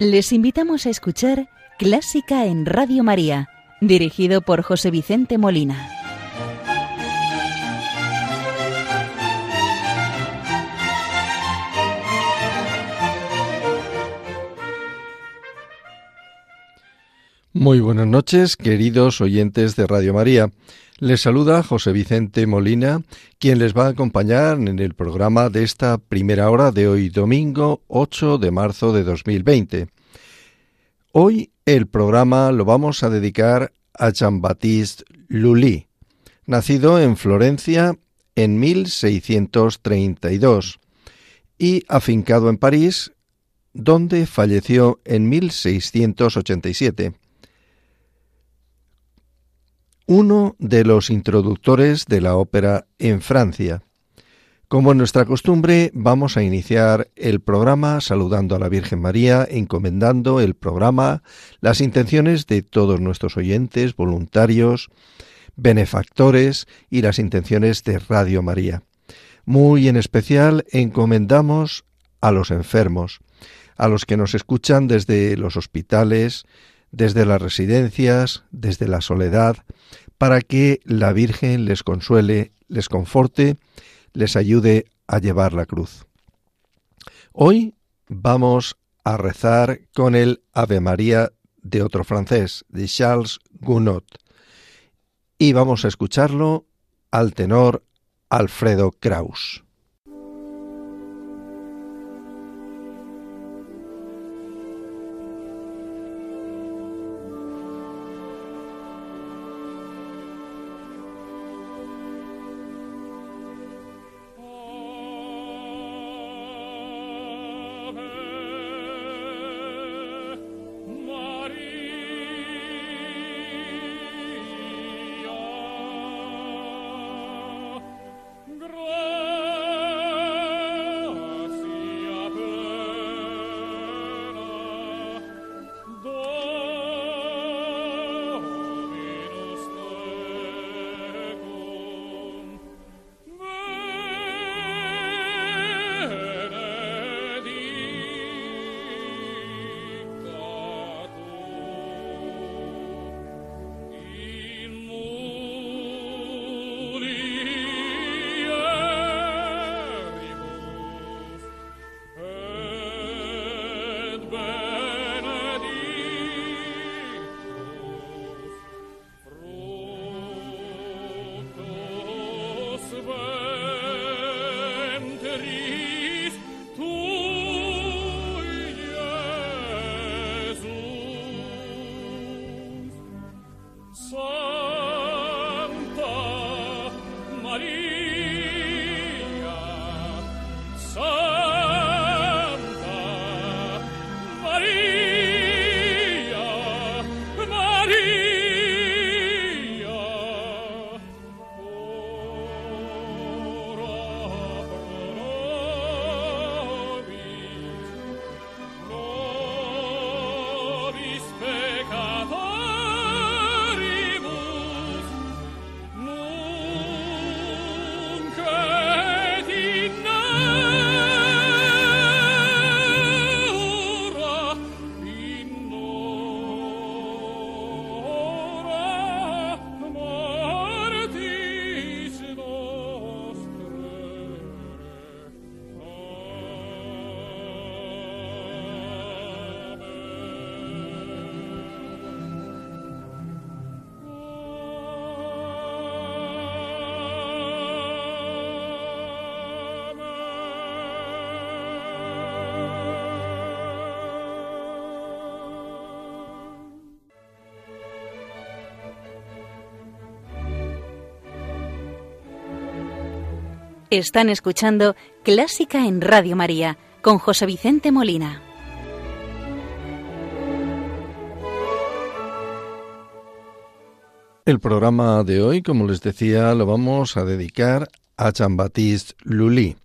Les invitamos a escuchar Clásica en Radio María, dirigido por José Vicente Molina. Muy buenas noches, queridos oyentes de Radio María. Les saluda José Vicente Molina, quien les va a acompañar en el programa de esta primera hora de hoy domingo 8 de marzo de 2020. Hoy el programa lo vamos a dedicar a Jean-Baptiste Lully, nacido en Florencia en 1632 y afincado en París, donde falleció en 1687 uno de los introductores de la ópera en Francia. Como nuestra costumbre, vamos a iniciar el programa saludando a la Virgen María, encomendando el programa, las intenciones de todos nuestros oyentes, voluntarios, benefactores y las intenciones de Radio María. Muy en especial encomendamos a los enfermos, a los que nos escuchan desde los hospitales, desde las residencias, desde la soledad, para que la Virgen les consuele, les conforte, les ayude a llevar la cruz. Hoy vamos a rezar con el Ave María de otro francés, de Charles Gounod, y vamos a escucharlo al tenor Alfredo Kraus. Están escuchando Clásica en Radio María con José Vicente Molina. El programa de hoy, como les decía, lo vamos a dedicar a Jean-Baptiste Lully.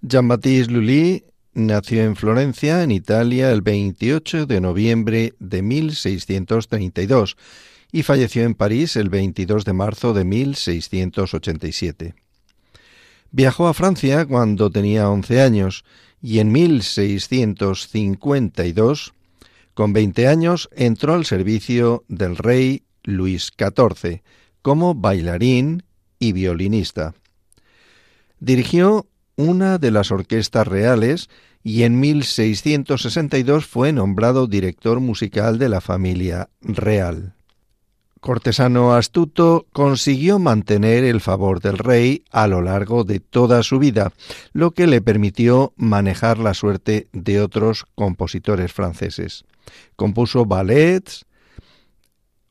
Jean-Baptiste Lully nació en Florencia, en Italia, el 28 de noviembre de 1632 y falleció en París el 22 de marzo de 1687. Viajó a Francia cuando tenía once años y en 1652 Con 20 años entró al servicio del rey Luis XIV como bailarín y violinista. Dirigió una de las orquestas reales y en 1662 fue nombrado director musical de la familia real. Cortesano astuto, consiguió mantener el favor del rey a lo largo de toda su vida, lo que le permitió manejar la suerte de otros compositores franceses. Compuso ballets,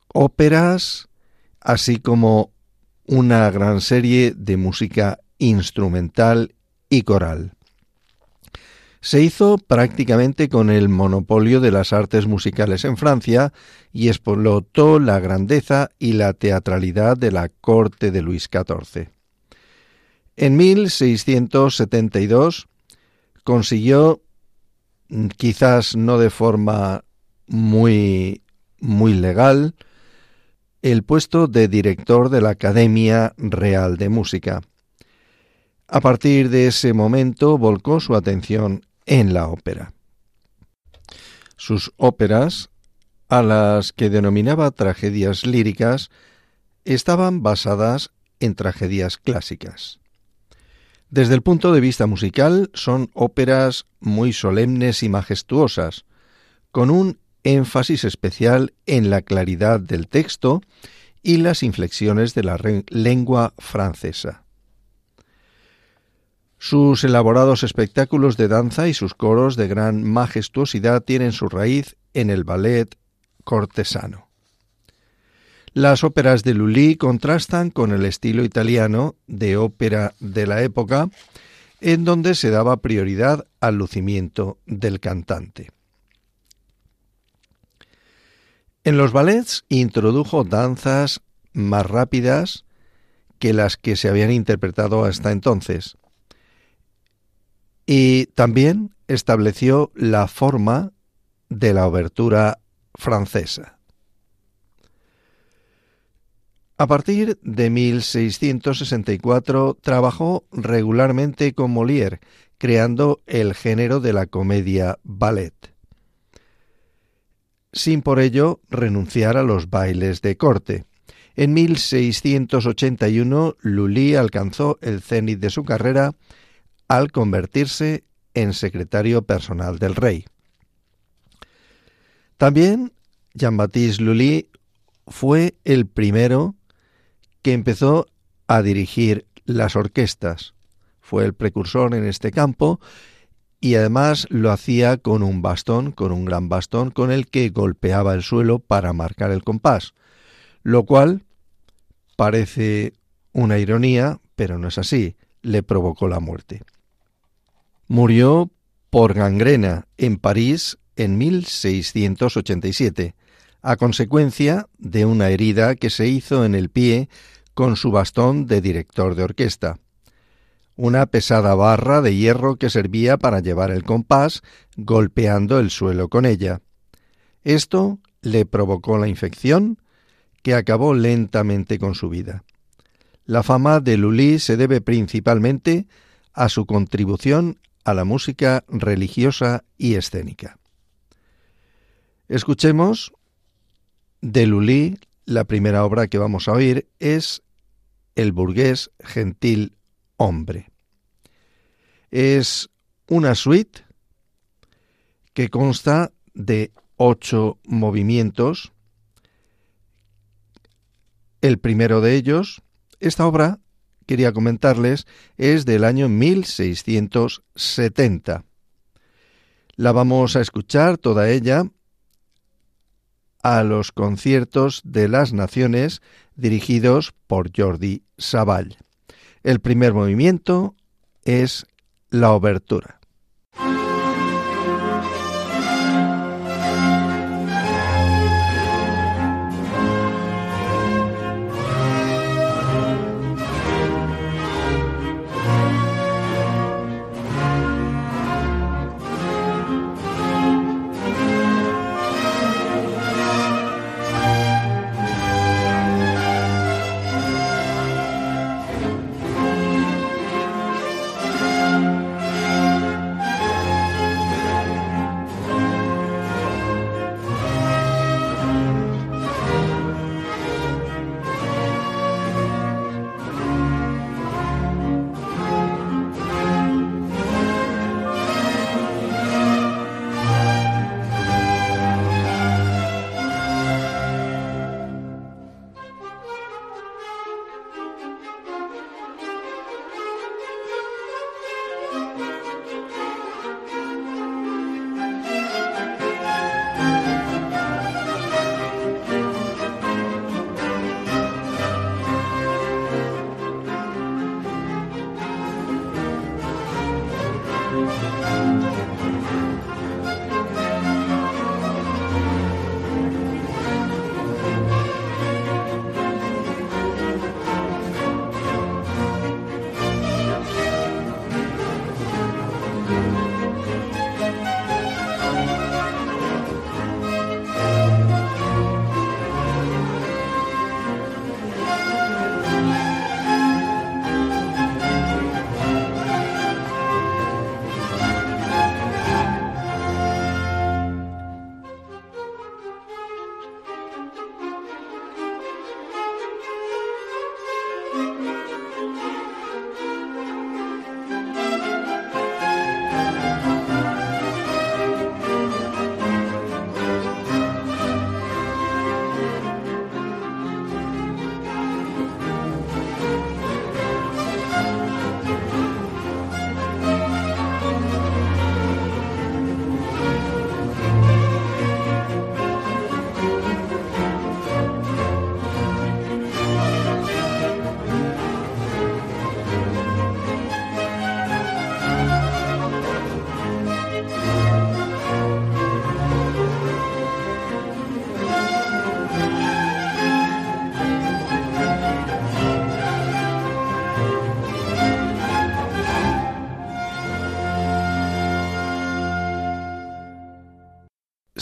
óperas, así como una gran serie de música instrumental y coral. Se hizo prácticamente con el monopolio de las artes musicales en Francia y explotó la grandeza y la teatralidad de la corte de Luis XIV. En 1672 consiguió, quizás no de forma muy, muy legal, el puesto de director de la Academia Real de Música. A partir de ese momento volcó su atención en la ópera. Sus óperas, a las que denominaba tragedias líricas, estaban basadas en tragedias clásicas. Desde el punto de vista musical, son óperas muy solemnes y majestuosas, con un énfasis especial en la claridad del texto y las inflexiones de la lengua francesa. Sus elaborados espectáculos de danza y sus coros de gran majestuosidad tienen su raíz en el ballet cortesano. Las óperas de Lully contrastan con el estilo italiano de ópera de la época, en donde se daba prioridad al lucimiento del cantante. En los ballets introdujo danzas más rápidas que las que se habían interpretado hasta entonces, y también estableció la forma de la obertura francesa. A partir de 1664 trabajó regularmente con Molière, creando el género de la comedia ballet, sin por ello renunciar a los bailes de corte. En 1681 Lully alcanzó el cenit de su carrera al convertirse en secretario personal del rey. También Jean-Baptiste Lully fue el primero que empezó a dirigir las orquestas. Fue el precursor en este campo y además lo hacía con un bastón, con un gran bastón con el que golpeaba el suelo para marcar el compás, lo cual parece una ironía, pero no es así, le provocó la muerte. Murió por gangrena en París en 1687, a consecuencia de una herida que se hizo en el pie con su bastón de director de orquesta. Una pesada barra de hierro que servía para llevar el compás, golpeando el suelo con ella. Esto le provocó la infección que acabó lentamente con su vida. La fama de Lully se debe principalmente a su contribución a la música religiosa y escénica. Escuchemos de Lully, la primera obra que vamos a oír es El burgués gentil hombre. Es una suite que consta de ocho movimientos. El primero de ellos, esta obra quería comentarles es del año 1670. La vamos a escuchar toda ella a los conciertos de las naciones dirigidos por Jordi Savall. El primer movimiento es la obertura.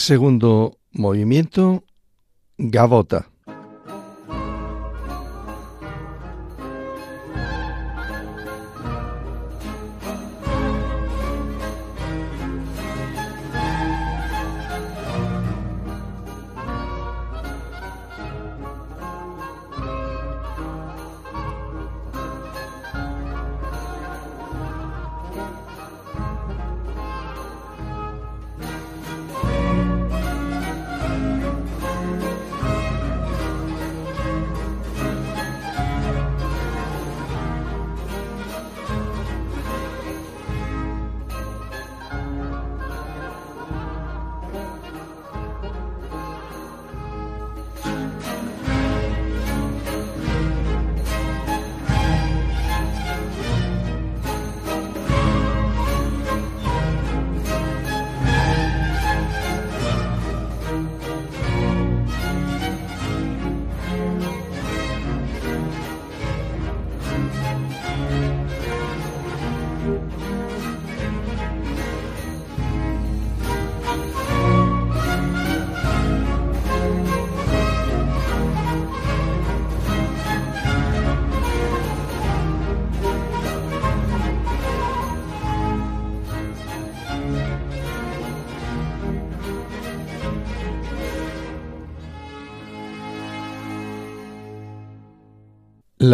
Segundo movimiento, gavota.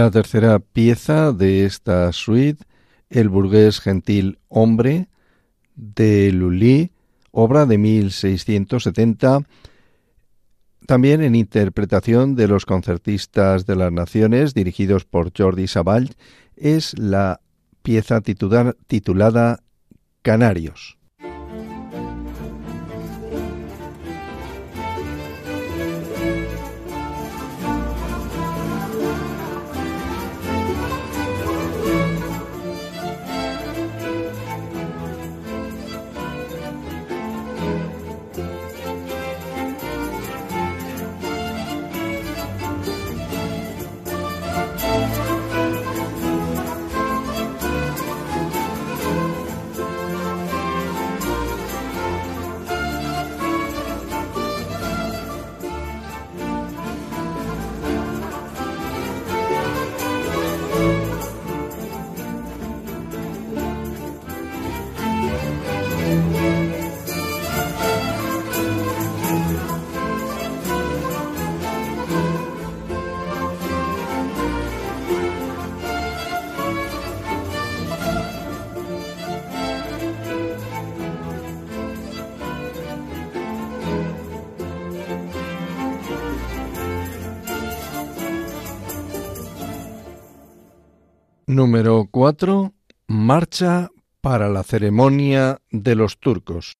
La tercera pieza de esta suite, El burgués gentil hombre, de Lully, obra de 1670, también en interpretación de los concertistas de las naciones dirigidos por Jordi Savall, es la pieza titulada Canarios. 4. Marcha para la ceremonia de los turcos.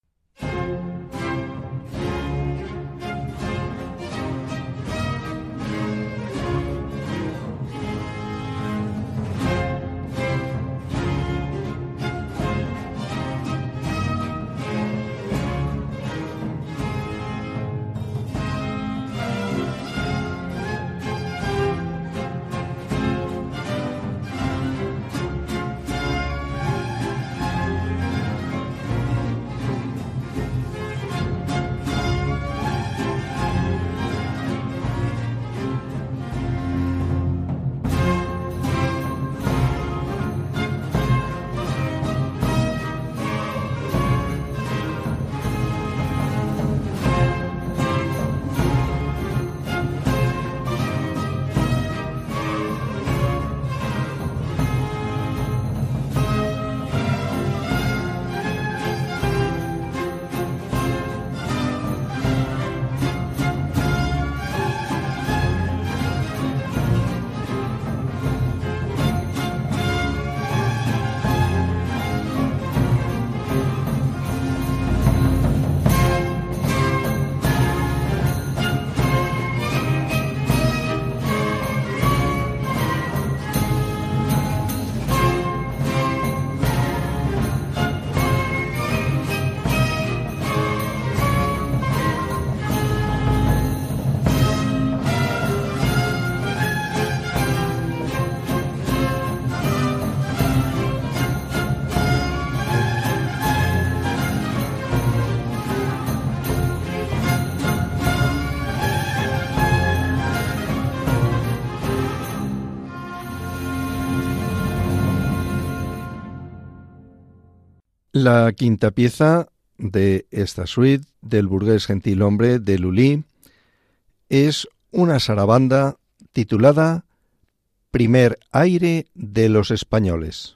La quinta pieza de esta suite del burgués gentilhombre de Lully es una sarabanda titulada Primer aire de los españoles.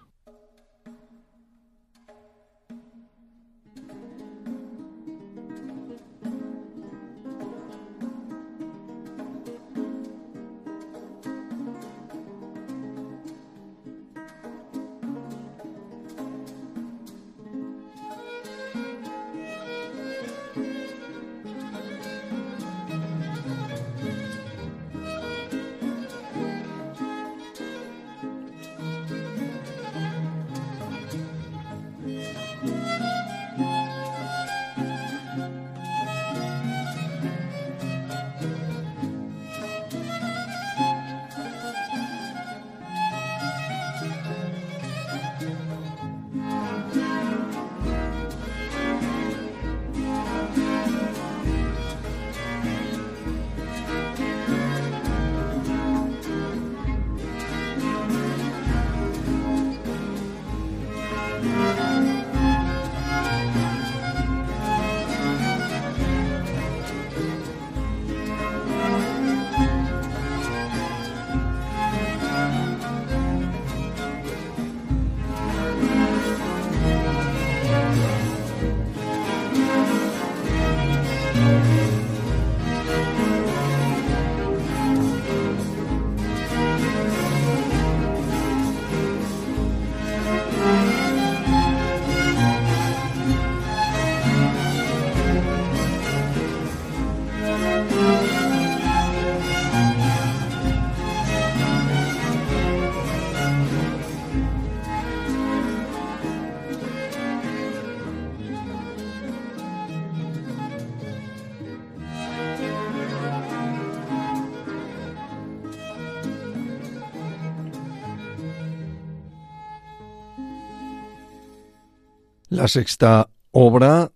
La sexta obra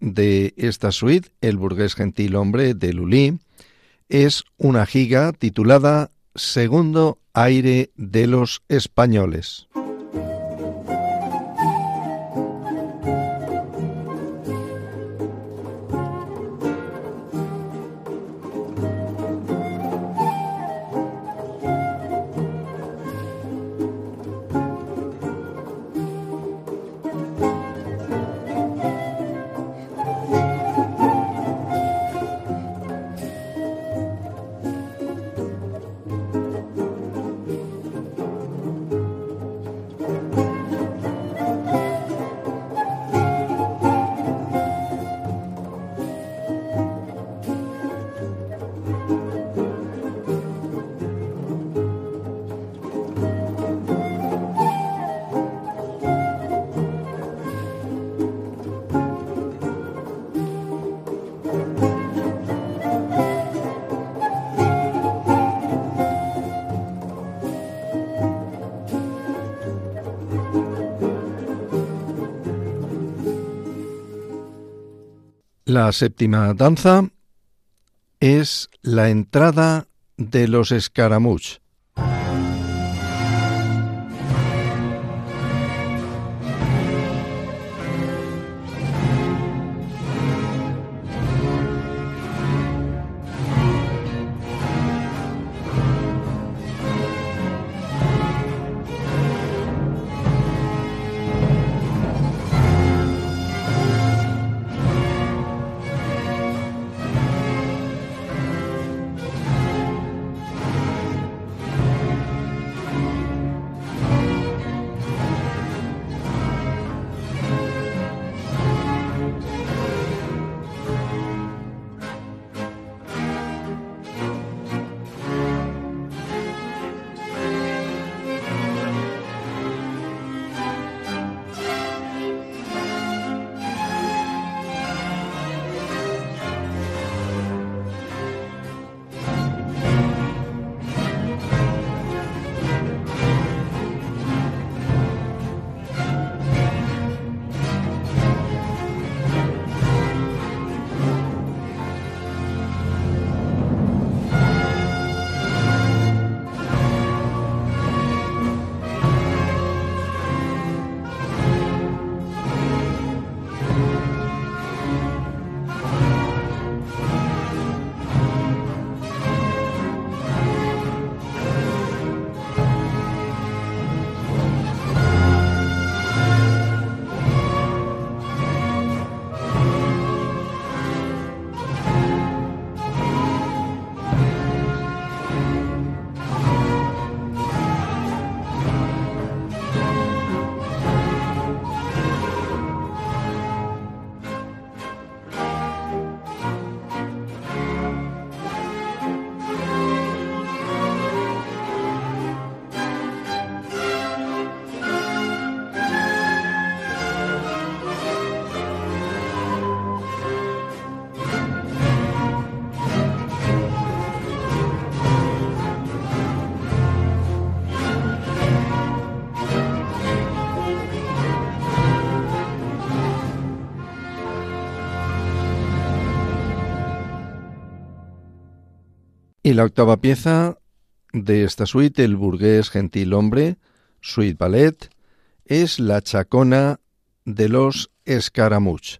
de esta suite, El burgués gentil hombre de Lully, es una giga titulada Segundo aire de los españoles. La séptima danza es la entrada de los escaramuch. Y la octava pieza de esta suite, el burgués gentil hombre, suite ballet, es la chacona de los escaramuch.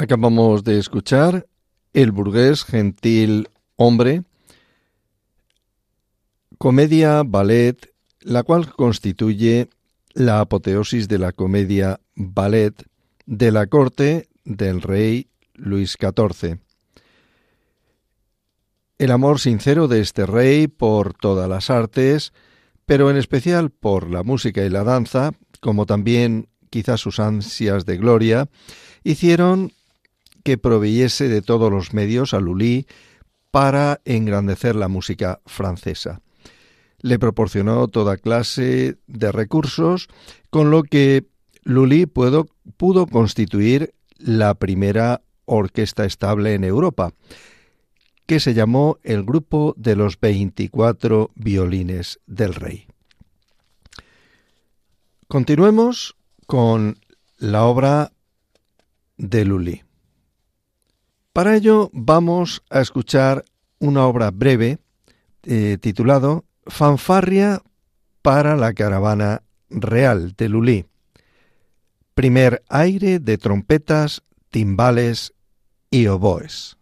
Acabamos de escuchar El burgués gentil hombre, comedia ballet, la cual constituye la apoteosis de la comedia ballet de la corte del rey Luis XIV. El amor sincero de este rey por todas las artes, pero en especial por la música y la danza, como también quizás sus ansias de gloria, hicieron que proveyese de todos los medios a Lully para engrandecer la música francesa. Le proporcionó toda clase de recursos, con lo que Lully pudo, pudo constituir la primera orquesta estable en Europa, que se llamó el Grupo de los 24 Violines del Rey. Continuemos con la obra de Lully. Para ello vamos a escuchar una obra breve eh, titulado Fanfarria para la caravana real de Lully. Primer aire de trompetas, timbales y oboes.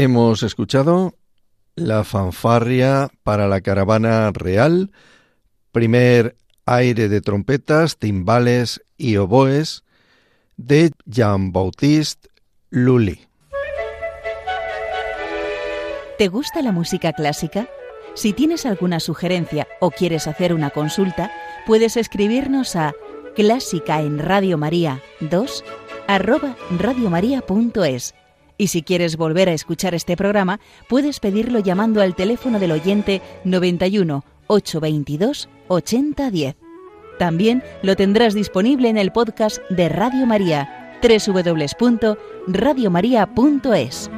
Hemos escuchado la fanfarria para la caravana real, primer aire de trompetas, timbales y oboes de Jean-Baptiste Lully. ¿Te gusta la música clásica? Si tienes alguna sugerencia o quieres hacer una consulta, puedes escribirnos a clásica en Radio María 2 arroba radiomaria.es y si quieres volver a escuchar este programa, puedes pedirlo llamando al teléfono del oyente 91 822 8010. También lo tendrás disponible en el podcast de Radio María, www.radiomaria.es.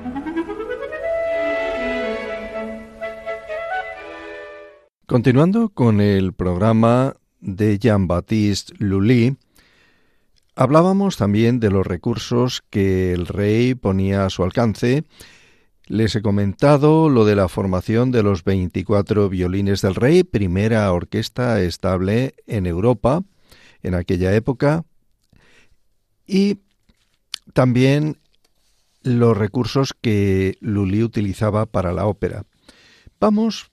Continuando con el programa de Jean-Baptiste Lully, hablábamos también de los recursos que el rey ponía a su alcance. Les he comentado lo de la formación de los 24 violines del rey, primera orquesta estable en Europa en aquella época, y también los recursos que Lully utilizaba para la ópera. Vamos,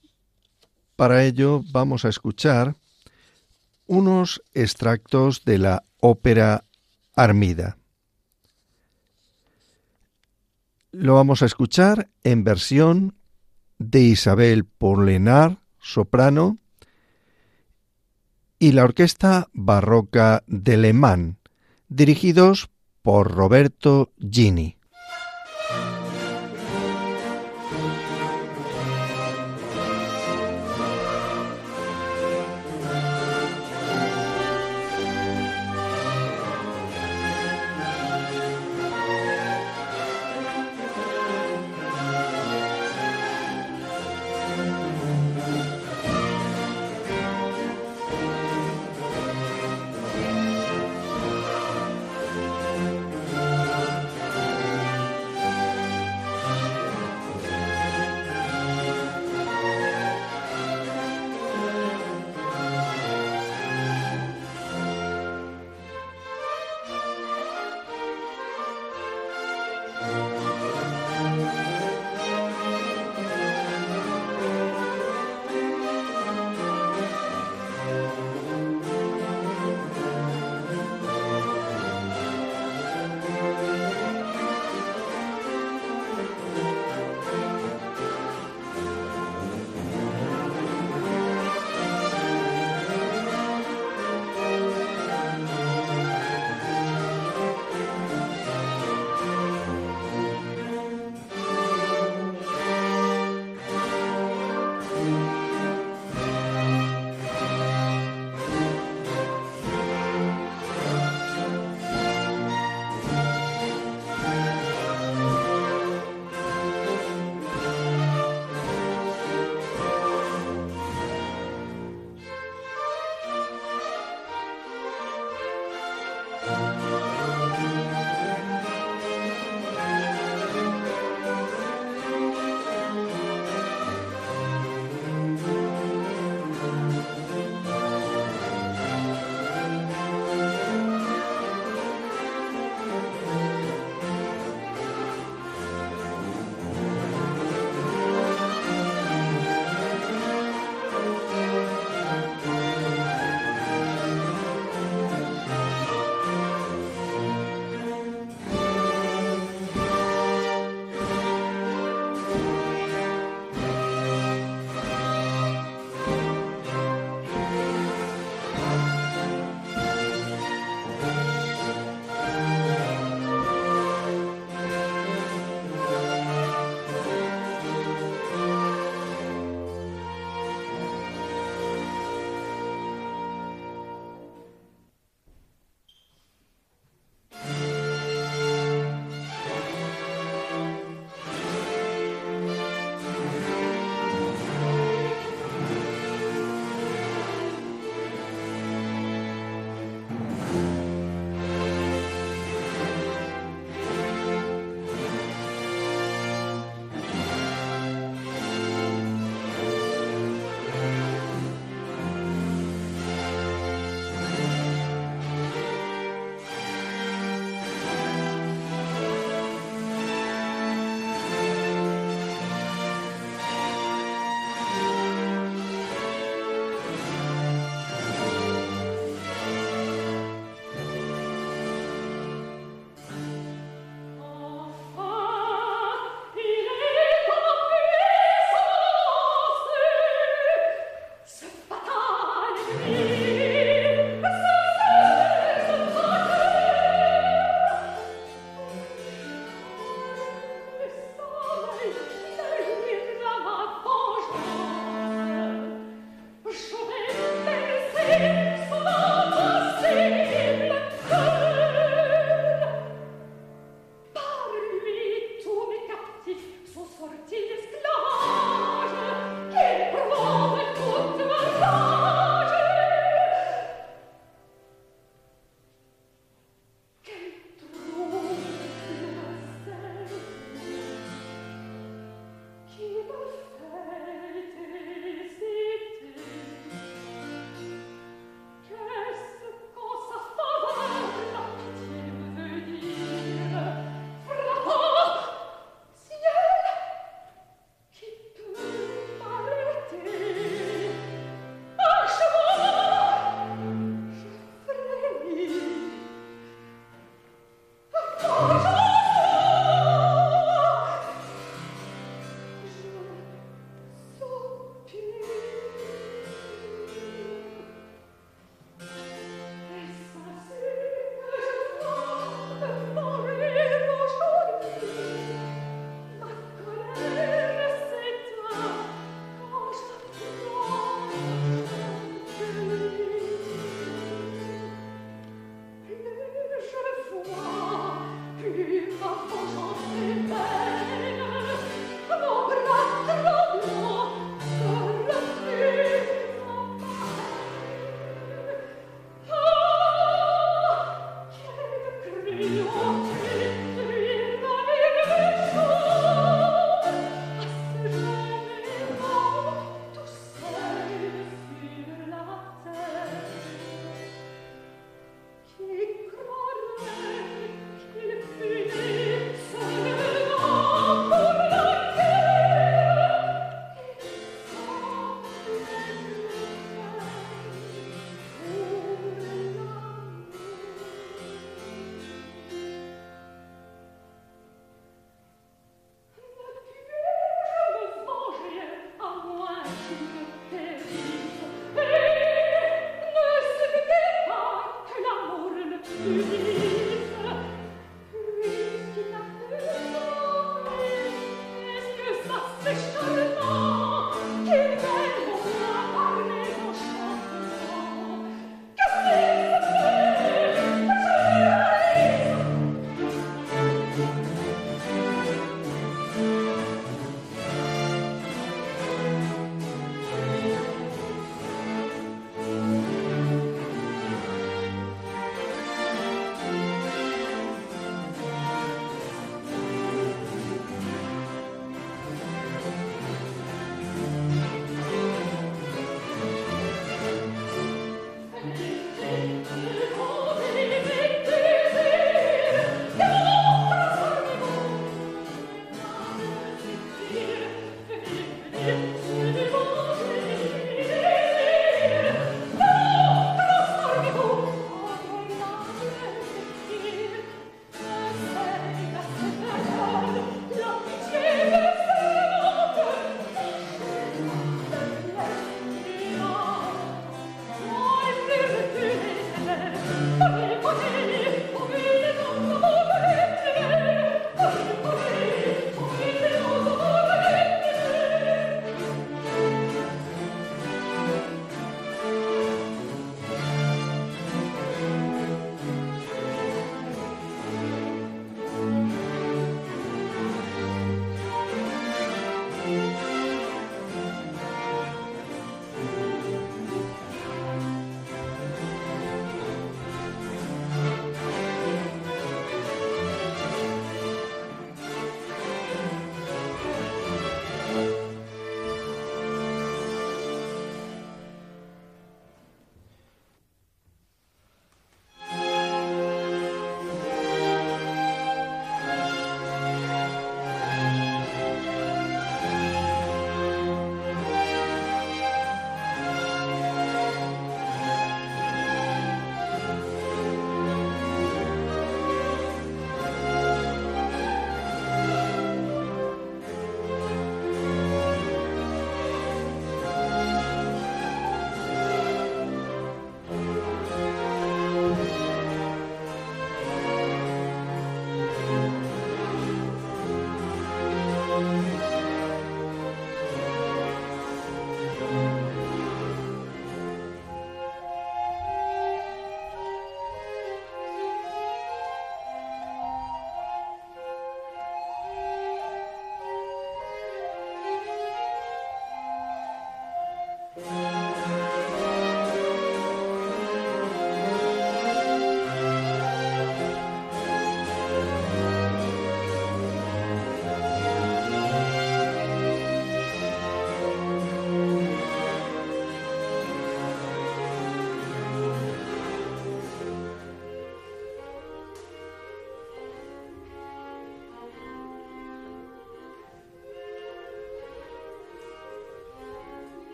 para ello, vamos a escuchar unos extractos de la ópera Armida. Lo vamos a escuchar en versión de Isabel Porlenar, soprano, y la Orquesta Barroca de Le Mans, dirigidos por Roberto Gini.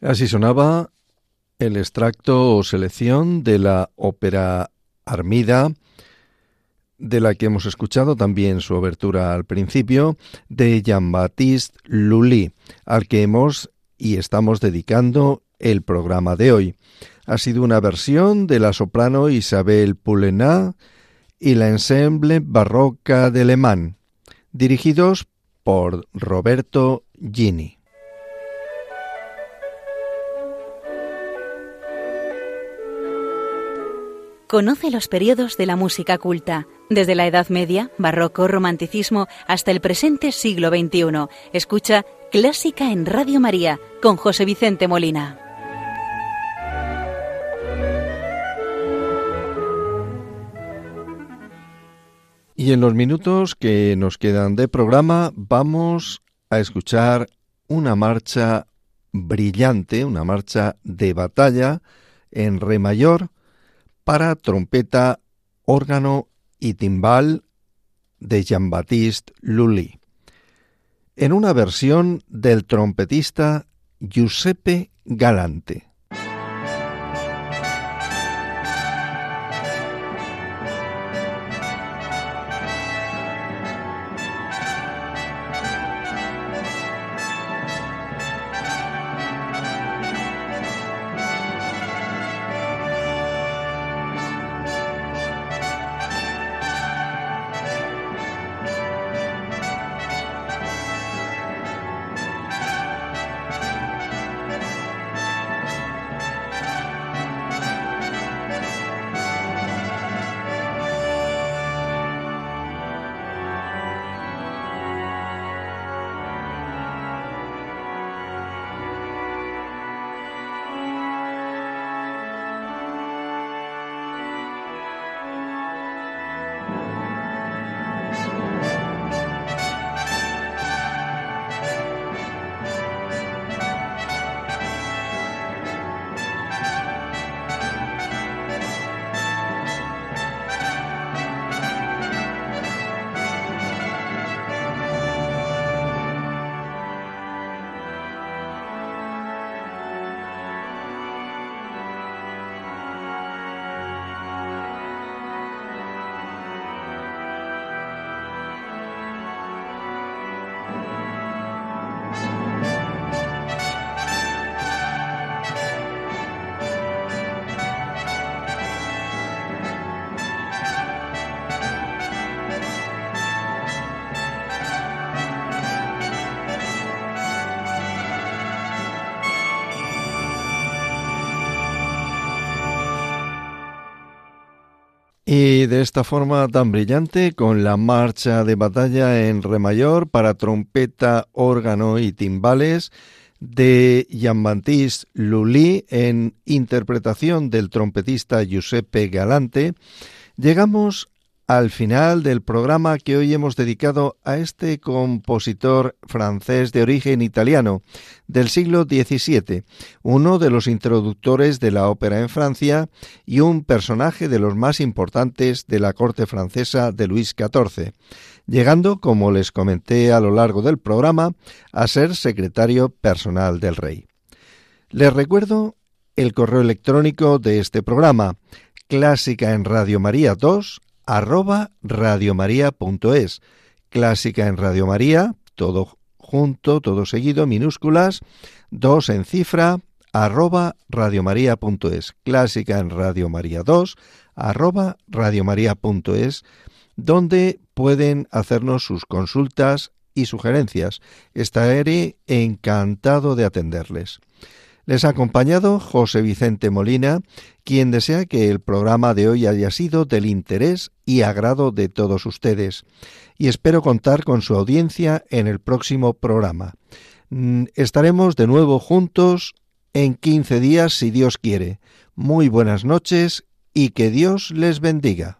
Así sonaba el extracto o selección de la ópera Armida, de la que hemos escuchado también su abertura al principio, de Jean-Baptiste Lully, al que hemos y estamos dedicando el programa de hoy. Ha sido una versión de la soprano Isabel Poulenat y la ensemble barroca de Le Mans, dirigidos por Roberto Gini. Conoce los periodos de la música culta, desde la Edad Media, Barroco, Romanticismo, hasta el presente siglo XXI. Escucha Clásica en Radio María con José Vicente Molina. Y en los minutos que nos quedan de programa vamos a escuchar una marcha brillante, una marcha de batalla en re mayor, para trompeta, órgano y timbal de Jean-Baptiste Lully, en una versión del trompetista Giuseppe Galante. Y de esta forma tan brillante, con la marcha de batalla en re mayor para trompeta, órgano y timbales, de Jean-Baptiste Lully en interpretación del trompetista Giuseppe Galante, llegamos al final del programa que hoy hemos dedicado a este compositor francés de origen italiano del siglo XVII, uno de los introductores de la ópera en Francia y un personaje de los más importantes de la corte francesa de Luis XIV, llegando, como les comenté a lo largo del programa, a ser secretario personal del rey. Les recuerdo el correo electrónico de este programa, clásica en Radio María 2 arroba radiomaria.es. Clásica en Radio María, todo junto, todo seguido, minúsculas, dos en cifra, arroba radiomaria.es. Clásica en Radio María 2, arroba radiomaria.es, donde pueden hacernos sus consultas y sugerencias. Estaré encantado de atenderles. Les ha acompañado José Vicente Molina, quien desea que el programa de hoy haya sido del interés y agrado de todos ustedes, y espero contar con su audiencia en el próximo programa. Mm, estaremos de nuevo juntos en 15 días si Dios quiere. Muy buenas noches y que Dios les bendiga.